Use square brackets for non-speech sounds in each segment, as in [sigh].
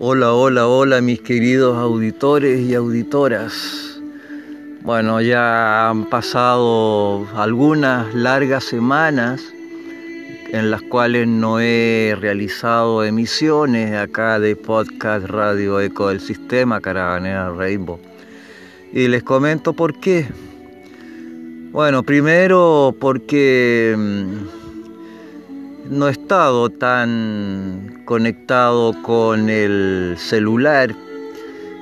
Hola, hola, hola mis queridos auditores y auditoras. Bueno, ya han pasado algunas largas semanas en las cuales no he realizado emisiones acá de podcast Radio Eco del Sistema Caravanera Rainbow. Y les comento por qué. Bueno, primero porque mm, no he estado tan conectado con el celular,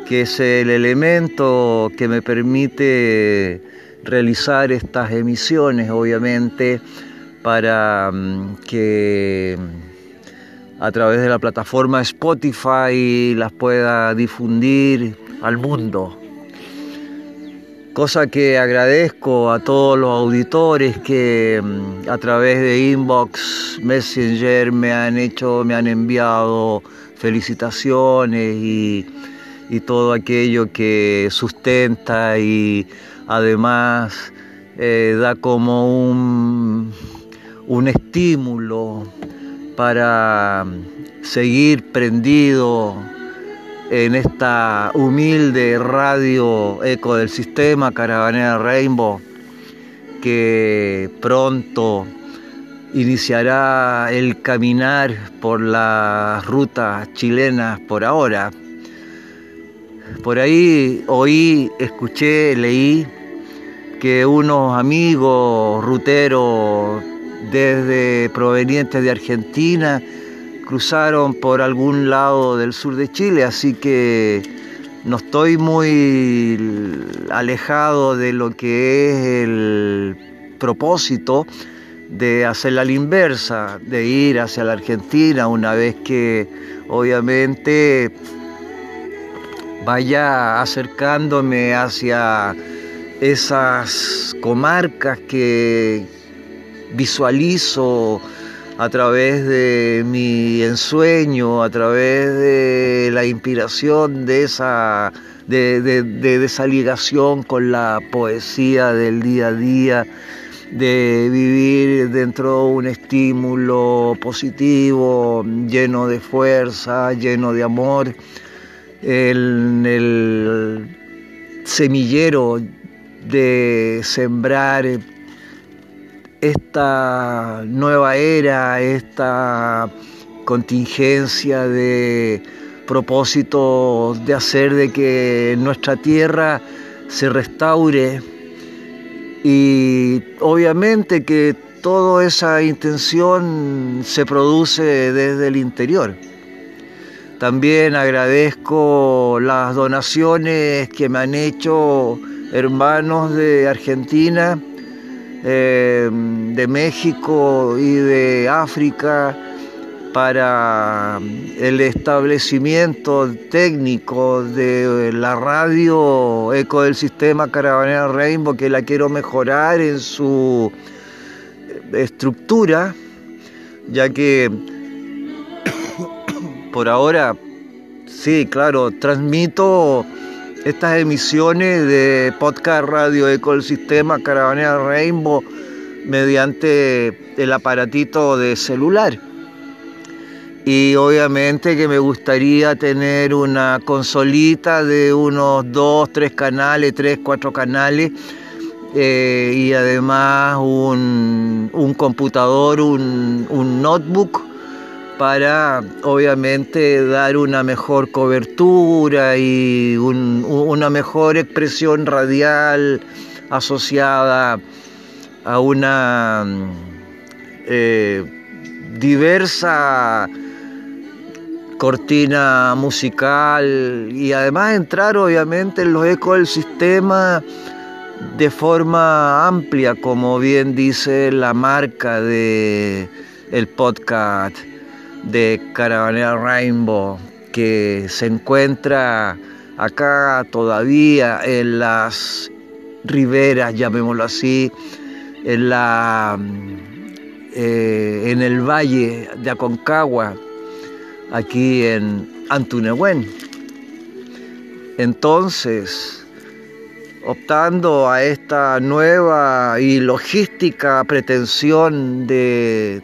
que es el elemento que me permite realizar estas emisiones, obviamente, para mm, que a través de la plataforma Spotify las pueda difundir al mundo cosa que agradezco a todos los auditores que mm, a través de inbox, messenger me han hecho, me han enviado felicitaciones y, todo aquello que sustenta y además eh, da como un, un estímulo para seguir prendido en esta humilde radio eco del sistema Caravanera Rainbow que pronto iniciará el caminar por las rutas chilenas por ahora. Por ahí oí, escuché, leí que unos amigos ruteros desde provenientes de Argentina cruzaron por algún lado del sur de Chile, así que no estoy muy alejado de lo que es el propósito de hacer la inversa, de ir hacia la Argentina una vez que obviamente vaya acercándome hacia esas comarcas que visualizo a través de mi ensueño, a través de la inspiración de esa, de, ligación con la poesía del día a día, de vivir dentro de un estímulo positivo, lleno de fuerza, lleno de amor, en el semillero de sembrar esta nueva era, esta contingencia de propósito de hacer de que nuestra tierra se restaure y obviamente que toda esa intención se produce desde el interior. También agradezco las donaciones que me han hecho hermanos de Argentina eh, de México y de África para el establecimiento técnico de la radio Eco del Sistema Caravanera Rainbow, que la quiero mejorar en su estructura, ya que [coughs] por ahora, sí, claro, transmito estas emisiones de podcast Radio Ecosistema Caravanera Rainbow mediante el aparatito de celular. Y obviamente que me gustaría tener una consolita de unos dos, tres canales, tres, cuatro canales. Eh, y además un, computador, un notebook para obviamente dar una mejor cobertura y una mejor expresión radial asociada a una eh, diversa cortina musical y además entrar obviamente en los ecos del sistema de forma amplia, como bien dice la marca de el podcast de Caravanera Rainbow que se encuentra acá todavía en las riberas, llamémoslo así, en, la, eh, en el valle de Aconcagua, aquí en Antunehuen. Entonces, optando a esta nueva y logística pretensión de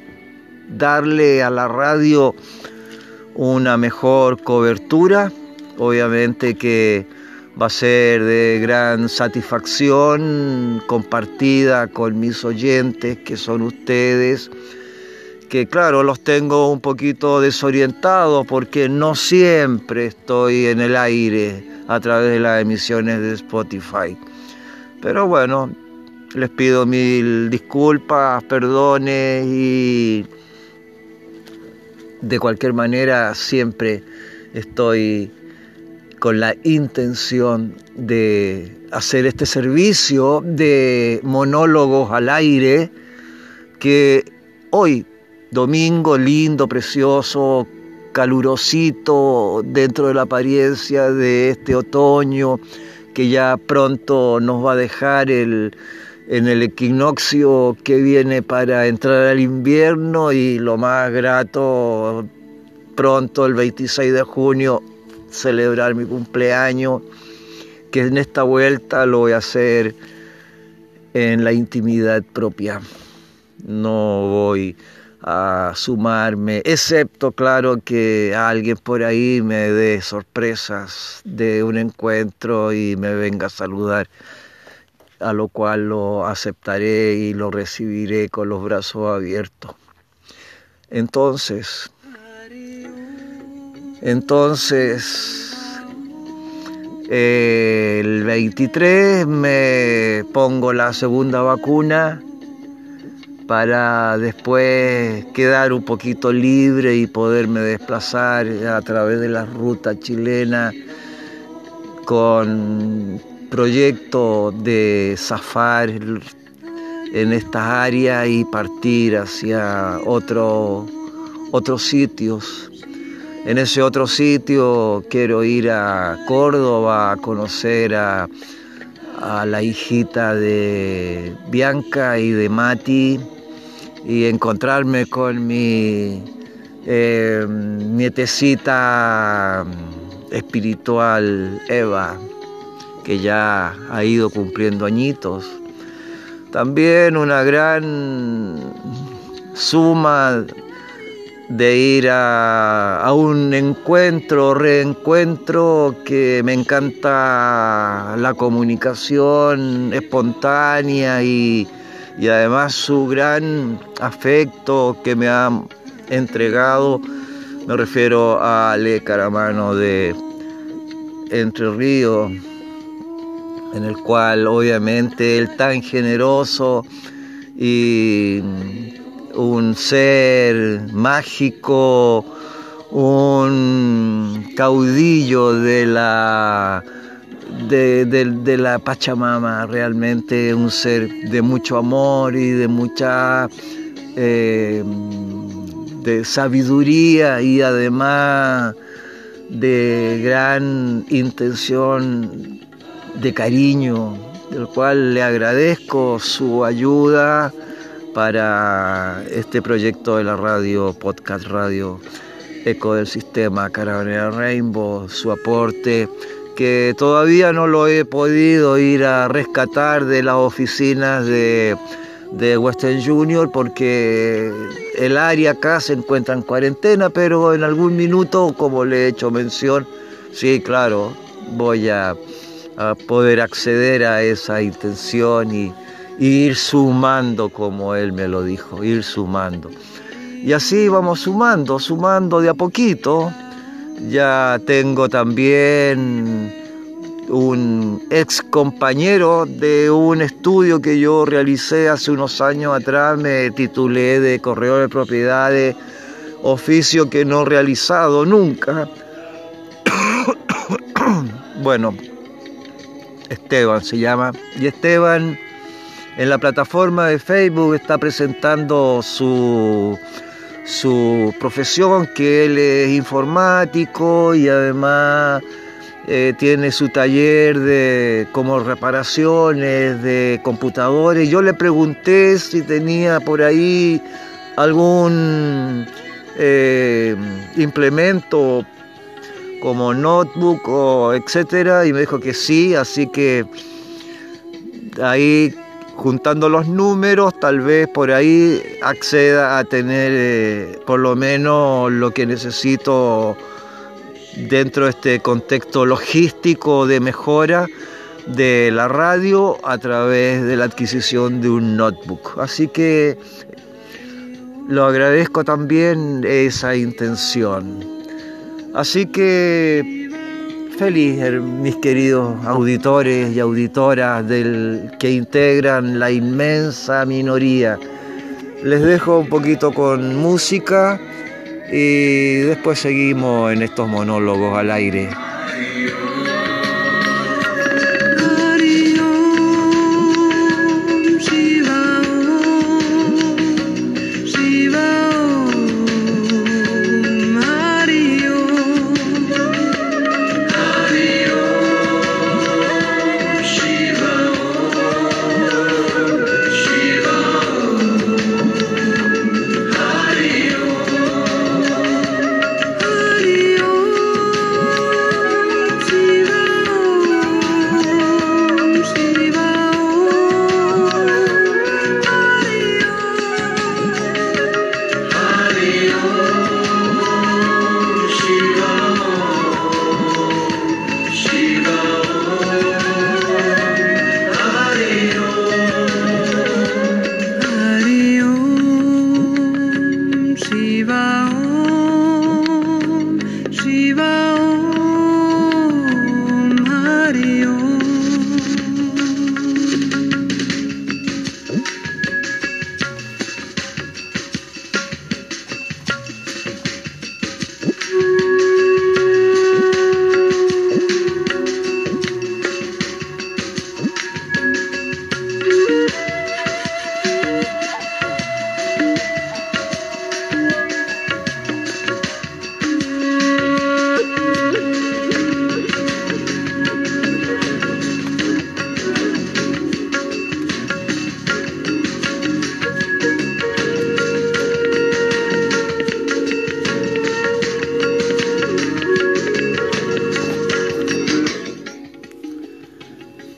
darle a la radio una mejor cobertura. Obviamente que va a ser de gran satisfacción compartida con mis oyentes, que son ustedes, que claro, los tengo un poquito desorientados porque no siempre estoy en el aire a través de las emisiones de Spotify. Pero bueno, les pido mil disculpas, perdones y de cualquier manera siempre estoy con la intención de hacer este servicio de monólogos al aire que hoy, domingo lindo, precioso, calurosito, dentro de la apariencia de este otoño que ya pronto nos va a dejar el, en el equinoccio que viene para entrar al invierno y lo más grato pronto el 26 de junio celebrar mi cumpleaños, que en esta vuelta lo voy a hacer en la intimidad propia. No voy a sumarme, excepto claro que alguien por ahí me dé sorpresas de un encuentro y me venga a saludar, a lo cual lo aceptaré y lo recibiré con los brazos abiertos. Entonces, entonces, el 23 me pongo la segunda vacuna para después quedar un poquito libre y poderme desplazar a través de la ruta chilena con proyecto de zafar en estas áreas y partir hacia otros sitios. En ese otro sitio quiero ir a Córdoba a conocer a, la hijita de Bianca y de Mati y encontrarme con mi eh, nietecita espiritual Eva, que ya ha ido cumpliendo añitos. También una gran suma de ir a, un encuentro, reencuentro, que me encanta la comunicación espontánea y, además su gran afecto que me ha entregado. Me refiero a Ale Caramano de Entre Ríos, en el cual obviamente él tan generoso y un ser mágico, un caudillo de la, de, la Pachamama, realmente un ser de mucho amor y de mucha eh, de sabiduría y además de gran intención de cariño, del cual le agradezco su ayuda para este proyecto de la radio, podcast radio Eco del Sistema Carabinera Rainbow, su aporte que todavía no lo he podido ir a rescatar de las oficinas de, de Western Junior porque el área acá se encuentra en cuarentena, pero en algún minuto, como le he hecho mención, sí, claro, voy a, a poder acceder a esa intención y, ir sumando, como él me lo dijo, ir sumando. Y así vamos sumando, sumando de a poquito. Ya tengo también un ex compañero de un estudio que yo realicé hace unos años atrás, me titulé de correo de propiedades, oficio que no he realizado nunca. [coughs] bueno, Esteban se llama. Y Esteban en la plataforma de Facebook está presentando su, su profesión, que él es informático y además eh, tiene su taller de como reparaciones de computadores. Yo le pregunté si tenía por ahí algún eh, implemento como notebook o etcétera y me dijo que sí, así que ahí juntando los números, tal vez por ahí acceda a tener eh, por lo menos lo que necesito dentro de este contexto logístico de mejora de la radio a través de la adquisición de un notebook. Así que lo agradezco también esa intención. Así que feliz, mis queridos auditores y auditoras del, que integran la inmensa minoría. Les dejo un poquito con música y después seguimos en estos monólogos al aire.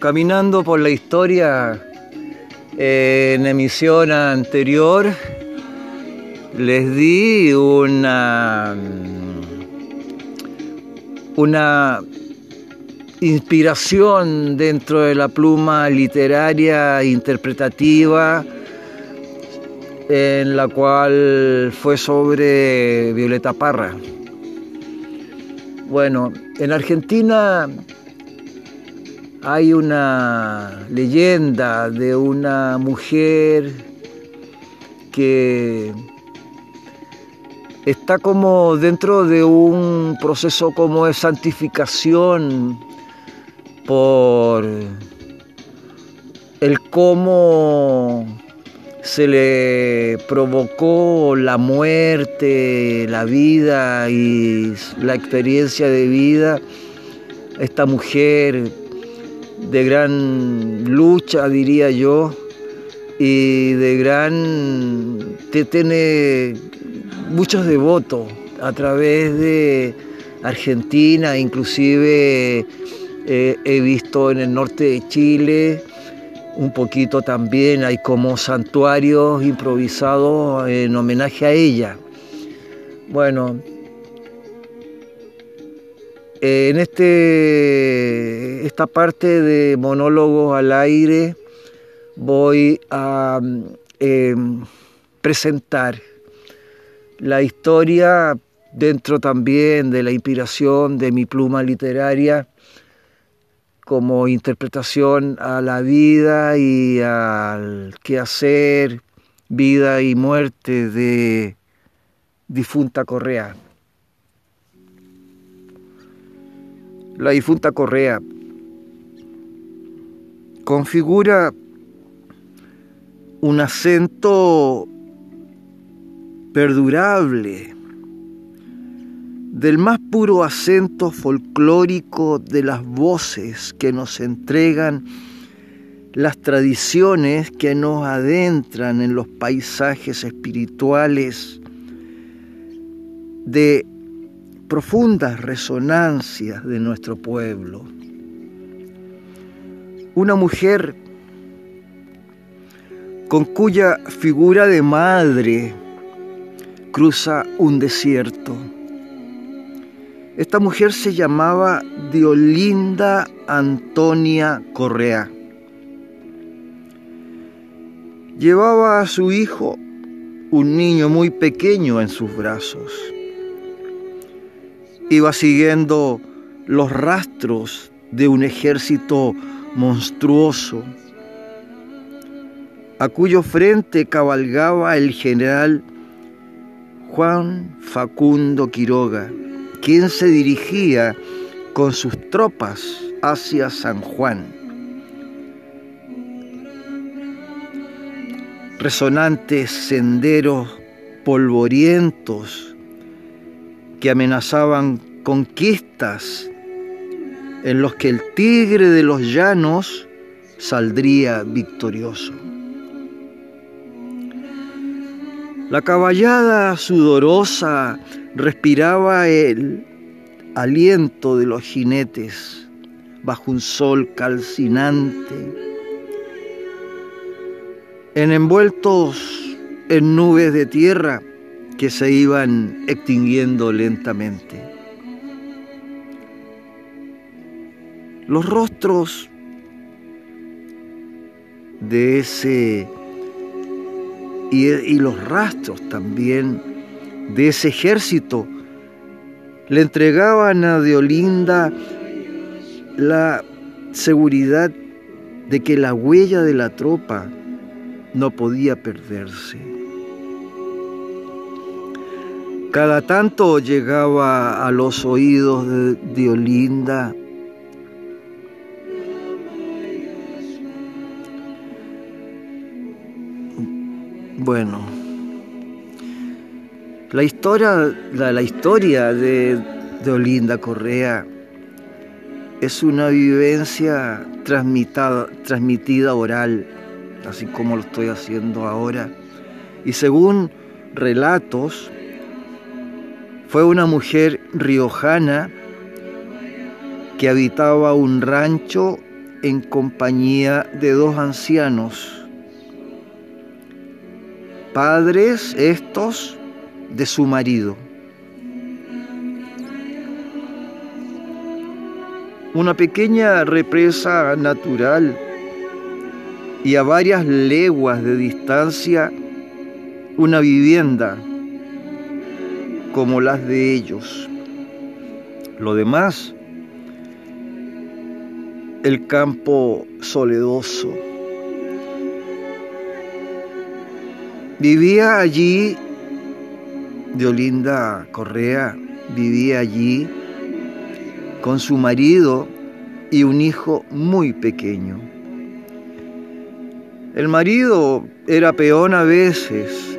Caminando por la historia en emisión anterior, les di una, una inspiración dentro de la pluma literaria interpretativa en la cual fue sobre Violeta Parra. Bueno, en Argentina hay una leyenda de una mujer que está como dentro de un proceso como de santificación por el cómo se le provocó la muerte, la vida y la experiencia de vida esta mujer de gran lucha, diría yo, y de gran... Te tiene muchos devotos a través de Argentina, inclusive eh, he visto en el norte de Chile, un poquito también hay como santuarios improvisados en homenaje a ella. Bueno, en este, esta parte de monólogos al aire voy a em, presentar la historia dentro también de la inspiración de mi pluma literaria como interpretación a la vida y al quehacer, vida y muerte de difunta Correa. La difunta Correa configura un acento perdurable del más puro acento folclórico de las voces que nos entregan las tradiciones que nos adentran en los paisajes espirituales de profundas resonancias de nuestro pueblo. Una mujer con cuya figura de madre cruza un desierto. Esta mujer se llamaba Diolinda Antonia Correa. Llevaba a su hijo, un niño muy pequeño, en sus brazos. Iba siguiendo los rastros de un ejército monstruoso, a cuyo frente cabalgaba el general Juan Facundo Quiroga, quien se dirigía con sus tropas hacia San Juan. Resonantes senderos polvorientos que amenazaban conquistas en los que el tigre de los llanos saldría victorioso. La caballada sudorosa respiraba el aliento de los jinetes bajo un sol calcinante, en envueltos en nubes de tierra que se iban extinguiendo lentamente. Los rostros de ese y, los rastros también de ese ejército le entregaban a Deolinda la seguridad de que la huella de la tropa no podía perderse. Cada tanto llegaba a los oídos de Diolinda Bueno, la historia, la, historia de, de, Olinda Correa es una vivencia transmitida oral, así como lo estoy haciendo ahora. Y según relatos, fue una mujer riojana que habitaba un rancho en compañía de dos ancianos padres estos de su marido. Una pequeña represa natural y a varias leguas de distancia una vivienda como las de ellos. Lo demás, el campo soledoso Vivía allí, Diolinda Correa vivía allí con su marido y un hijo muy pequeño. El marido era peón a veces,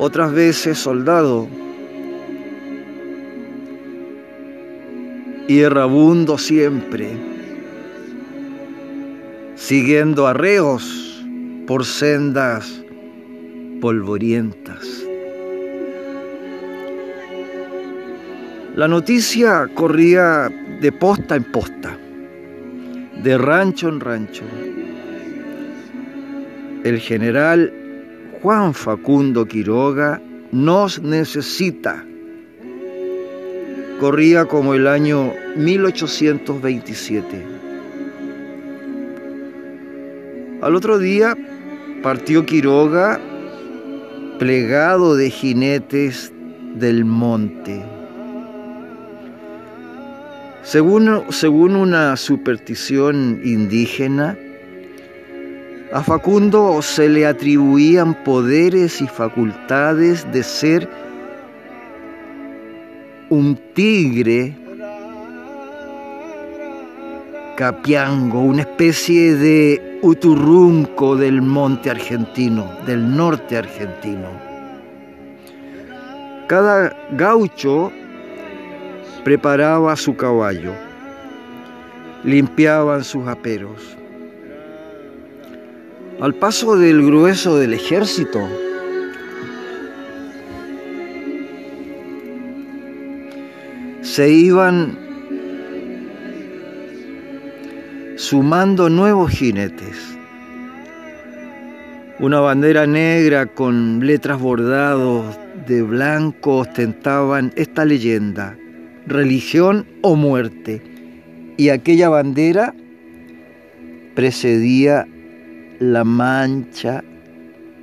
otras veces soldado, y errabundo siempre, siguiendo arreos por sendas polvorientas. La noticia corría de posta en posta, de rancho en rancho. El general Juan Facundo Quiroga nos necesita. Corría como el año 1827. Al otro día partió Quiroga plegado de jinetes del monte. Según, según una superstición indígena, a Facundo se le atribuían poderes y facultades de ser un tigre capiango, una especie de Uturrunco del monte argentino, del norte argentino. Cada gaucho preparaba su caballo, limpiaban sus aperos. Al paso del grueso del ejército, se iban sumando nuevos jinetes. Una bandera negra con letras bordados de blanco ostentaban esta leyenda, religión o muerte. Y aquella bandera precedía la mancha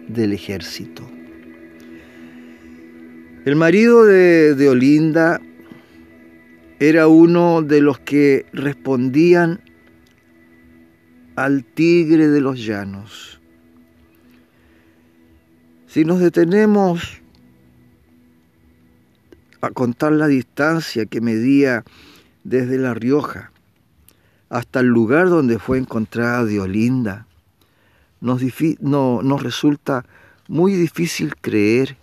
del ejército. El marido de, de Olinda era uno de los que respondían al tigre de los llanos. Si nos detenemos a contar la distancia que medía desde La Rioja hasta el lugar donde fue encontrada Diolinda, nos, no, nos resulta muy difícil creer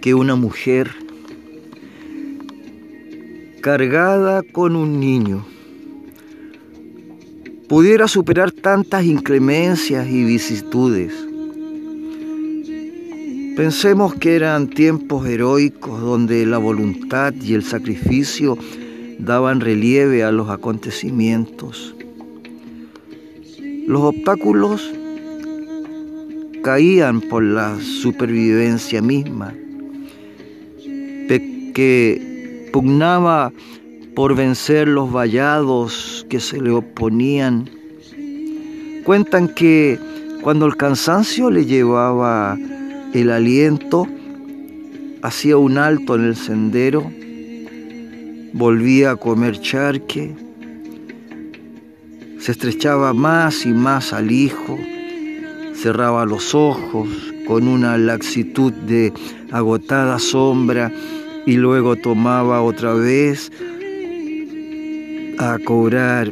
que una mujer cargada con un niño pudiera superar tantas inclemencias y vicisitudes. Pensemos que eran tiempos heroicos donde la voluntad y el sacrificio daban relieve a los acontecimientos. Los obstáculos caían por la supervivencia misma que pugnaba por vencer los vallados que se le oponían. Cuentan que cuando el cansancio le llevaba el aliento, hacía un alto en el sendero, volvía a comer charque, se estrechaba más y más al hijo, cerraba los ojos con una laxitud de agotada sombra y luego tomaba otra vez a cobrar,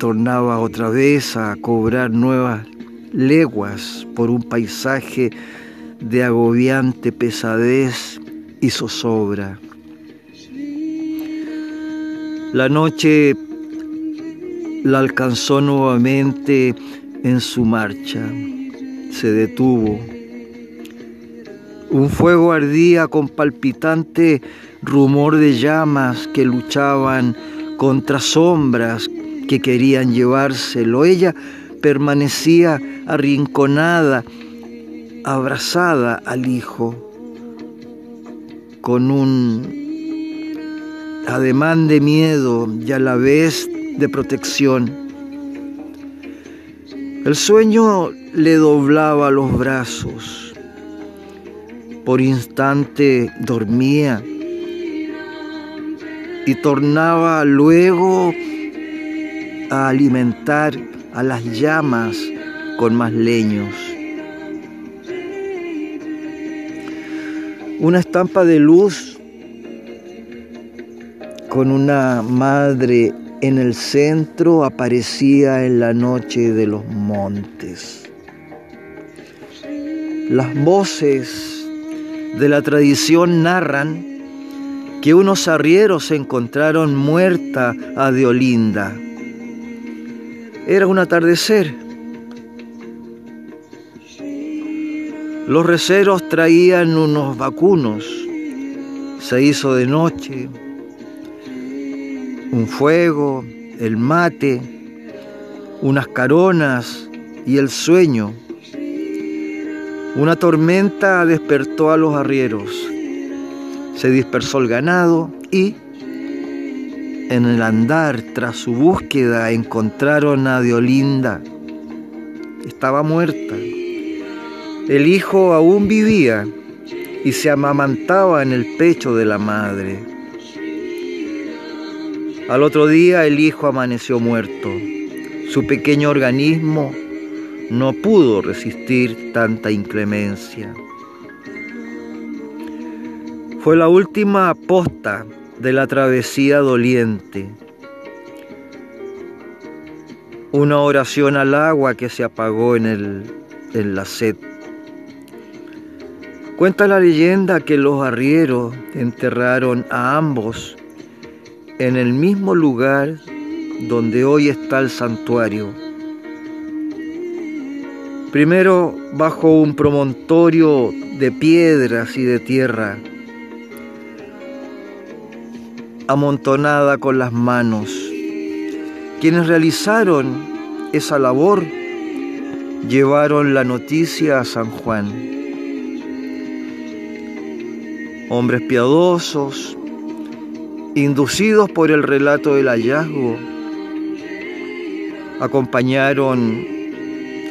tornaba otra vez a cobrar nuevas leguas por un paisaje de agobiante pesadez y zozobra. La noche la alcanzó nuevamente en su marcha, se detuvo un fuego ardía con palpitante rumor de llamas que luchaban contra sombras que querían llevárselo. Ella permanecía arrinconada, abrazada al hijo, con un ademán de miedo y a la vez de protección. El sueño le doblaba los brazos por instante dormía y tornaba luego a alimentar a las llamas con más leños. Una estampa de luz con una madre en el centro aparecía en la noche de los montes. Las voces de la tradición narran que unos arrieros encontraron muerta a Deolinda. Era un atardecer. Los receros traían unos vacunos. Se hizo de noche. Un fuego, el mate, unas caronas y el sueño. Una tormenta despertó a los arrieros. Se dispersó el ganado y en el andar tras su búsqueda encontraron a Diolinda. Estaba muerta. El hijo aún vivía y se amamantaba en el pecho de la madre. Al otro día el hijo amaneció muerto. Su pequeño organismo no pudo resistir tanta inclemencia. Fue la última posta de la travesía doliente. Una oración al agua que se apagó en, el, en la sed. Cuenta la leyenda que los arrieros enterraron a ambos en el mismo lugar donde hoy está el santuario Primero bajo un promontorio de piedras y de tierra amontonada con las manos. Quienes realizaron esa labor llevaron la noticia a San Juan. Hombres piadosos, inducidos por el relato del hallazgo, acompañaron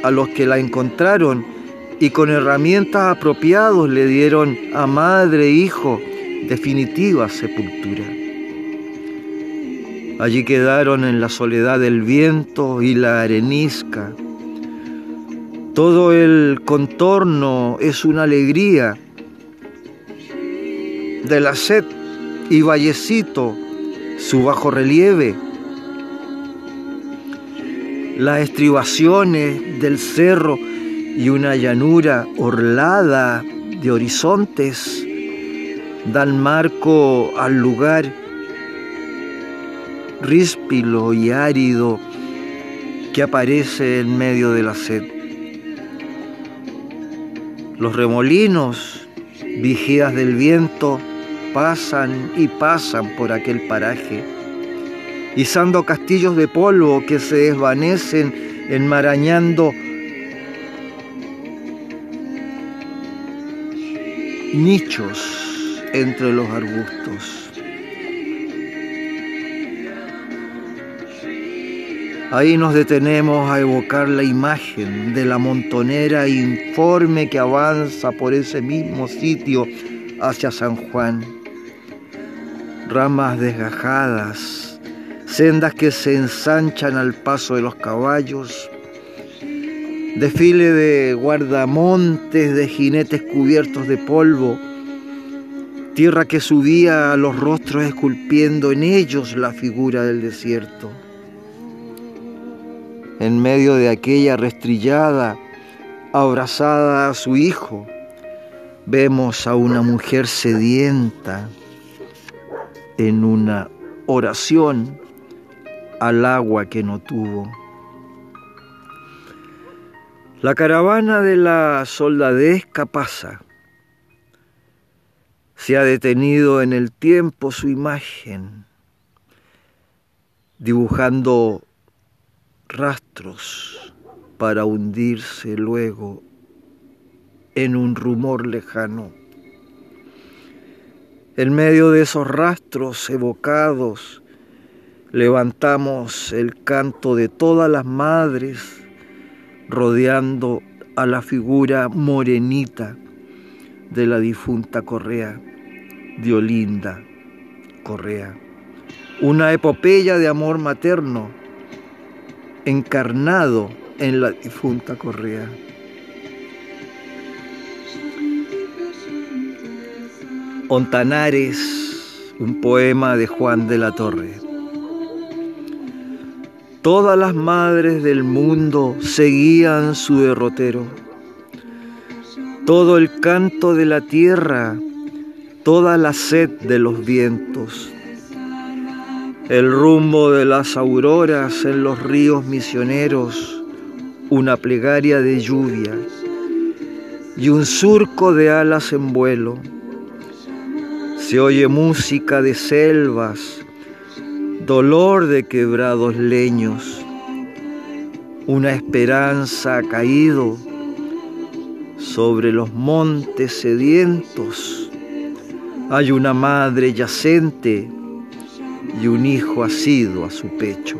a los que la encontraron y con herramientas apropiadas le dieron a madre e hijo definitiva sepultura. Allí quedaron en la soledad del viento y la arenisca. Todo el contorno es una alegría de la sed y vallecito, su bajo relieve. Las estribaciones del cerro y una llanura orlada de horizontes dan marco al lugar ríspilo y árido que aparece en medio de la sed. Los remolinos, vigías del viento, pasan y pasan por aquel paraje, izando castillos de polvo que se desvanecen enmarañando nichos entre los arbustos. Ahí nos detenemos a evocar la imagen de la montonera informe que avanza por ese mismo sitio hacia San Juan. Ramas desgajadas, sendas que se ensanchan al paso de los caballos, desfile de guardamontes, de jinetes cubiertos de polvo, tierra que subía a los rostros esculpiendo en ellos la figura del desierto. En medio de aquella restrillada, abrazada a su hijo, vemos a una mujer sedienta en una oración al agua que no tuvo. La caravana de la soldadesca pasa. Se ha detenido en el tiempo su imagen, dibujando rastros para hundirse luego en un rumor lejano. En medio de esos rastros evocados, levantamos el canto de todas las madres rodeando a la figura morenita de la difunta Correa, Diolinda Correa. Una epopeya de amor materno encarnado en la difunta Correa. Ontanares, un poema de Juan de la Torre. Todas las madres del mundo seguían su derrotero. Todo el canto de la tierra, toda la sed de los vientos el rumbo de las auroras en los ríos misioneros, una plegaria de lluvia y un surco de alas en vuelo. Se oye música de selvas, dolor de quebrados leños, una esperanza ha caído sobre los montes sedientos. Hay una madre yacente y un hijo asido a su pecho.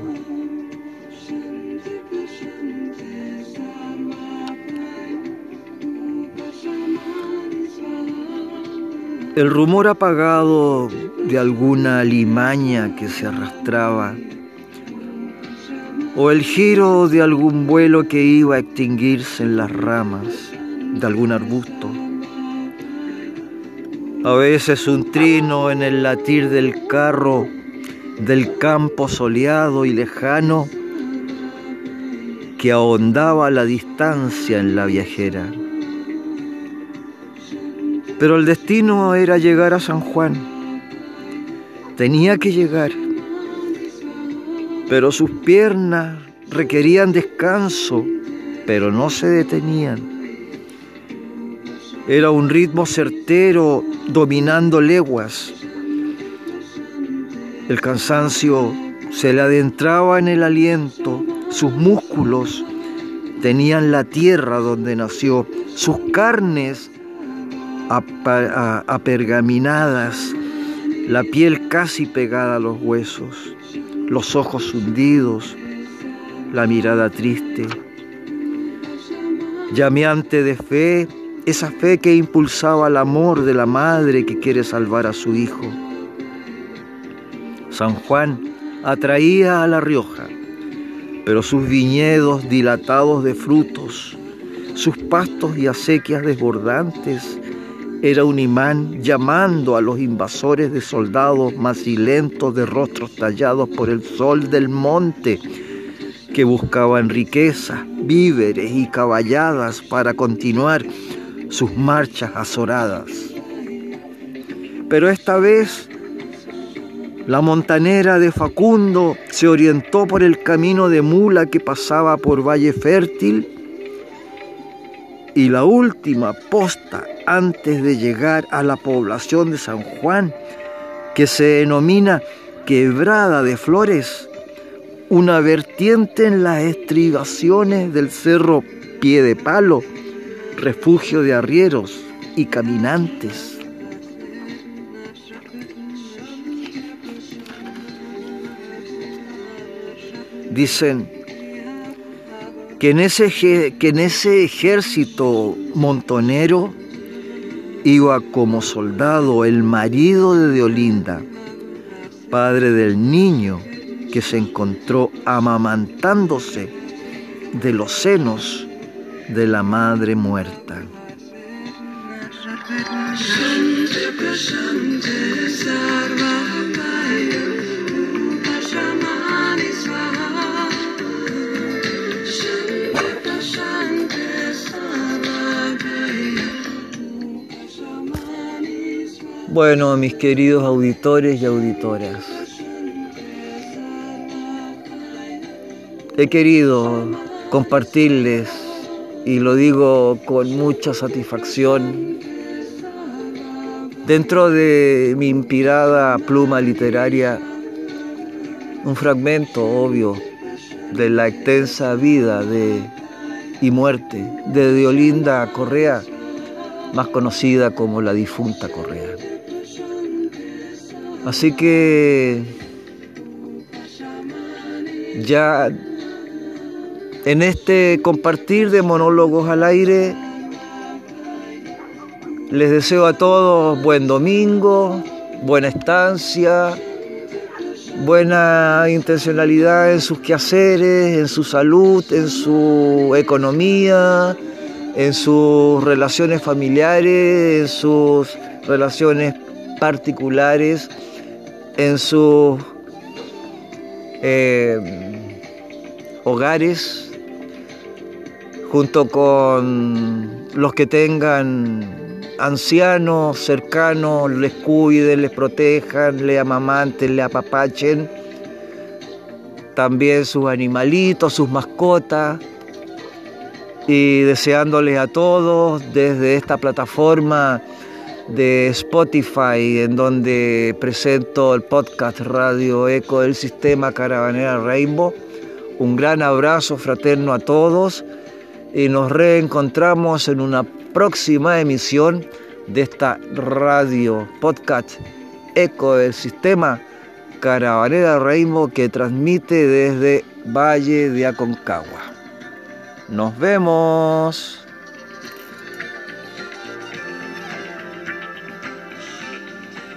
El rumor apagado de alguna limaña que se arrastraba, o el giro de algún vuelo que iba a extinguirse en las ramas de algún arbusto, a veces un trino en el latir del carro del campo soleado y lejano que ahondaba la distancia en la viajera. Pero el destino era llegar a San Juan. Tenía que llegar. Pero sus piernas requerían descanso, pero no se detenían. Era un ritmo certero dominando leguas El cansancio se le adentraba en el aliento, sus músculos tenían la tierra donde nació, sus carnes apergaminadas, la piel casi pegada a los huesos, los ojos hundidos, la mirada triste. Llameante de fe, esa fe que impulsaba el amor de la madre que quiere salvar a su hijo. San Juan atraía a La Rioja, pero sus viñedos dilatados de frutos, sus pastos y acequias desbordantes, era un imán llamando a los invasores de soldados macilentos de rostros tallados por el sol del monte, que buscaban riqueza, víveres y caballadas para continuar sus marchas azoradas. Pero esta vez la montanera de Facundo se orientó por el camino de mula que pasaba por Valle Fértil y la última posta antes de llegar a la población de San Juan, que se denomina Quebrada de Flores, una vertiente en las estribaciones del cerro Pie de Palo, refugio de arrieros y caminantes. Dicen que en ese, que en ese ejército montonero iba como soldado el marido de Deolinda, padre del niño que se encontró amamantándose de los senos de la madre muerta. Bueno, mis queridos auditores y auditoras, he querido compartirles, y lo digo con mucha satisfacción, dentro de mi inspirada pluma literaria, un fragmento obvio de la extensa vida de, y muerte de Diolinda Correa, más conocida como la difunta Correa. Así que ya en este compartir de monólogos al aire, les deseo a todos buen domingo, buena estancia, buena intencionalidad en sus quehaceres, en su salud, en su economía, en sus relaciones familiares, en sus relaciones particulares en sus eh, hogares, junto con los que tengan ancianos cercanos, les cuiden, les protejan, les amamanten, les apapachen. También sus animalitos, sus mascotas. Y deseándoles a todos desde esta plataforma de Spotify, en donde presento el podcast Radio Eco del Sistema Caravanera Rainbow. Un gran abrazo fraterno a todos y nos reencontramos en una próxima emisión de esta radio podcast Eco del Sistema Caravanera Rainbow que transmite desde Valle de Aconcagua. Nos vemos.